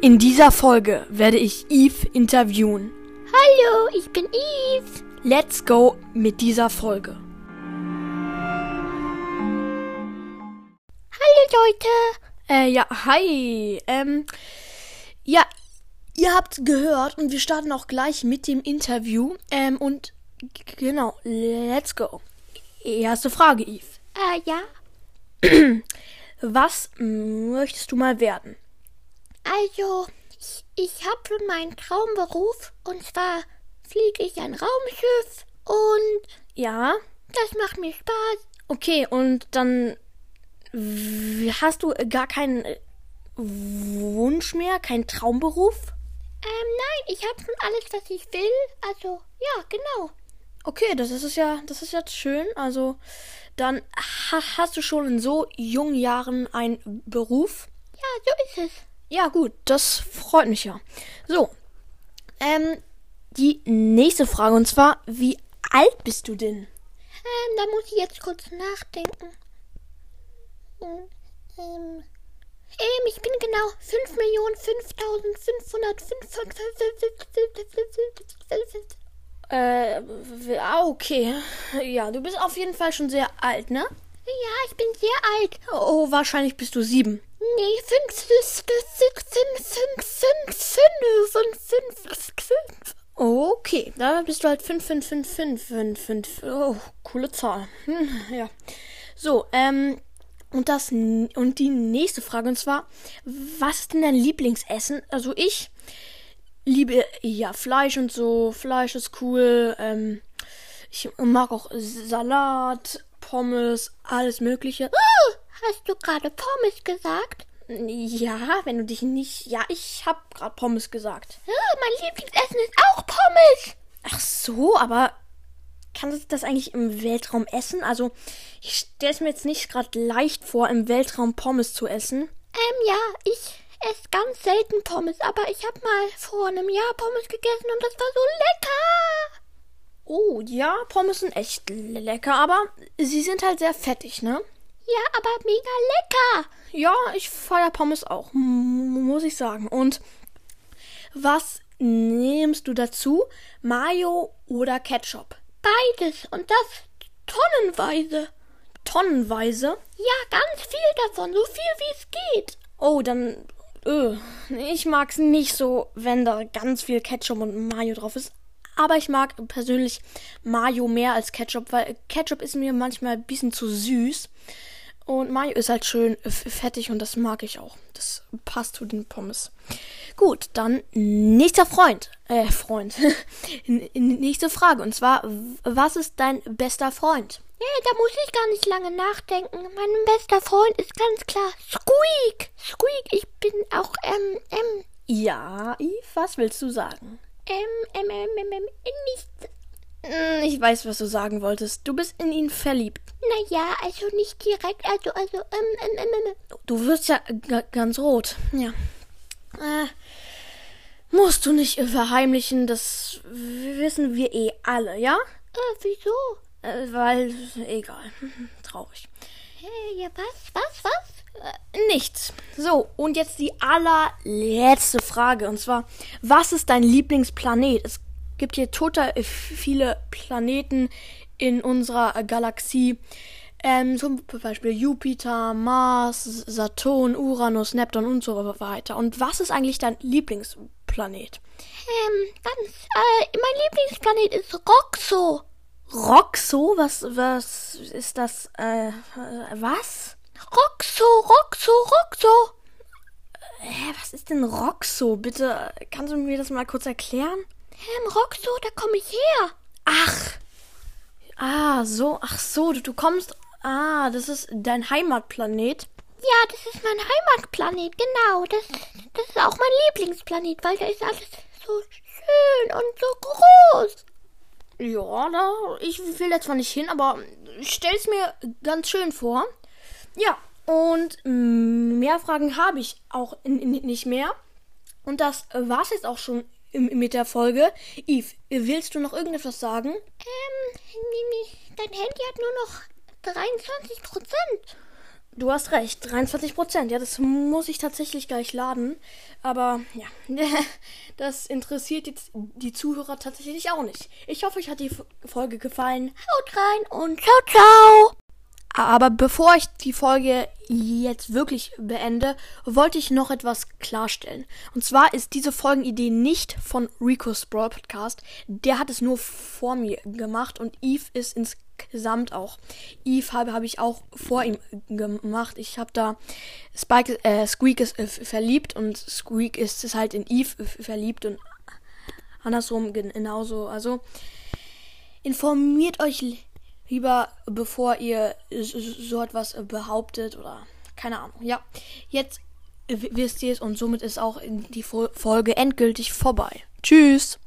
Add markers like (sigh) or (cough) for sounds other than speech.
In dieser Folge werde ich Eve interviewen. Hallo, ich bin Eve. Let's go mit dieser Folge. Hallo Leute. Äh, ja, hi. Ähm, ja, ihr habt gehört und wir starten auch gleich mit dem Interview. Ähm, und genau, let's go. Erste Frage, Eve. Äh, ja. Was möchtest du mal werden? Also, ich, ich habe schon meinen Traumberuf und zwar fliege ich ein Raumschiff und Ja, das macht mir Spaß. okay, und dann hast du gar keinen äh, Wunsch mehr, keinen Traumberuf? Ähm, nein, ich habe schon alles, was ich will. Also, ja, genau. Okay, das ist ja, das ist jetzt schön. Also, dann ha hast du schon in so jungen Jahren einen Beruf. Ja, so ist es. Ja, gut, das freut mich ja. So, ähm, die nächste Frage und zwar, wie alt bist du denn? Ähm, da muss ich jetzt kurz nachdenken. Ähm, ähm, ähm, ich bin genau 5.005.555. Äh, okay. Ja, du bist auf jeden Fall schon sehr alt, ne? Ja, ich bin sehr alt. Oh, wahrscheinlich bist du sieben. Nee, 5, 6, 6, 5, 5, 5, 5, 5, 5. Okay, da bist du halt 5, 5, 5, 5, 5, 5. Oh, coole Zahl. Hm, ja. So, ähm, und das, und die nächste Frage, und zwar, was ist denn dein Lieblingsessen? Also ich liebe ja Fleisch und so. Fleisch ist cool. Ähm, ich mag auch Salat, Pommes, alles Mögliche. Oh, hast du gerade Pommes gesagt? Ja, wenn du dich nicht. Ja, ich hab grad Pommes gesagt. Oh, mein Lieblingsessen ist auch Pommes. Ach so, aber kann sich das eigentlich im Weltraum essen? Also, ich stelle es mir jetzt nicht gerade leicht vor, im Weltraum Pommes zu essen. Ähm, ja, ich esse ganz selten Pommes, aber ich habe mal vor einem Jahr Pommes gegessen und das war so lecker. Oh, ja, Pommes sind echt lecker, aber sie sind halt sehr fettig, ne? Ja, aber mega lecker. Ja, ich feier Pommes auch, muss ich sagen. Und was nimmst du dazu? Mayo oder Ketchup? Beides und das tonnenweise. Tonnenweise? Ja, ganz viel davon, so viel wie es geht. Oh, dann. Öh, ich mag's nicht so, wenn da ganz viel Ketchup und Mayo drauf ist. Aber ich mag persönlich Mayo mehr als Ketchup, weil Ketchup ist mir manchmal ein bisschen zu süß. Und Mayo ist halt schön fettig und das mag ich auch. Das passt zu den Pommes. Gut, dann nächster Freund. Äh, Freund. (laughs) Nächste Frage. Und zwar, was ist dein bester Freund? Ja, da muss ich gar nicht lange nachdenken. Mein bester Freund ist ganz klar Squeak. Squeak, ich bin auch, ähm, ähm, Ja, Eve, was willst du sagen? ähm, ähm, ähm, ähm, ähm nicht, Hm, Ich weiß, was du sagen wolltest. Du bist in ihn verliebt. naja, also nicht direkt, also, also, ähm, ähm, ähm, ähm. Du wirst ja ganz rot. Ja. Äh, musst du nicht verheimlichen, das wissen wir eh alle, ja? Äh, wieso? Äh, weil, egal. (laughs) Traurig. Äh, ja, was, was, was? Äh, nichts. So, und jetzt die allerletzte Frage. Und zwar, was ist dein Lieblingsplanet? Es gibt hier total viele Planeten in unserer Galaxie. Ähm, zum Beispiel Jupiter, Mars, Saturn, Uranus, Neptun und so weiter. Und was ist eigentlich dein Lieblingsplanet? Ähm, ganz, äh, mein Lieblingsplanet ist Roxo. Roxo? Was, was ist das? Äh, äh, was? Roxo, Roxo, Roxo. Hä, was ist denn Roxo? Bitte, kannst du mir das mal kurz erklären? Ähm, Roxo, da komme ich her. Ach. Ah, so. Ach so, du, du kommst. Ah, das ist dein Heimatplanet. Ja, das ist mein Heimatplanet, genau. Das, das ist auch mein Lieblingsplanet, weil da ist alles so schön und so groß. Ja, da. Ich will da zwar nicht hin, aber ich stell's mir ganz schön vor. Ja, und mm, mehr Fragen habe ich auch nicht mehr. Und das war's jetzt auch schon im- mit der Folge. Yves, willst du noch irgendetwas sagen? Ähm, Mimi, dein Handy hat nur noch 23 Prozent. Du hast recht, 23 Prozent. Ja, das muss ich tatsächlich gleich laden. Aber ja, (laughs) das interessiert jetzt die Zuhörer tatsächlich auch nicht. Ich hoffe, euch hat die Folge gefallen. Haut rein und ciao, ciao. Aber bevor ich die Folge jetzt wirklich beende, wollte ich noch etwas klarstellen. Und zwar ist diese Folgenidee nicht von Rico's Brawl Podcast. Der hat es nur vor mir gemacht und Eve ist insgesamt auch. Eve habe, habe ich auch vor ihm gemacht. Ich habe da Spike, äh, Squeak ist äh, verliebt und Squeak ist, ist halt in Eve verliebt und andersrum genauso. Also informiert euch lieber, bevor ihr so etwas behauptet oder keine Ahnung. Ja, jetzt wisst ihr es und somit ist auch die Folge endgültig vorbei. Tschüss!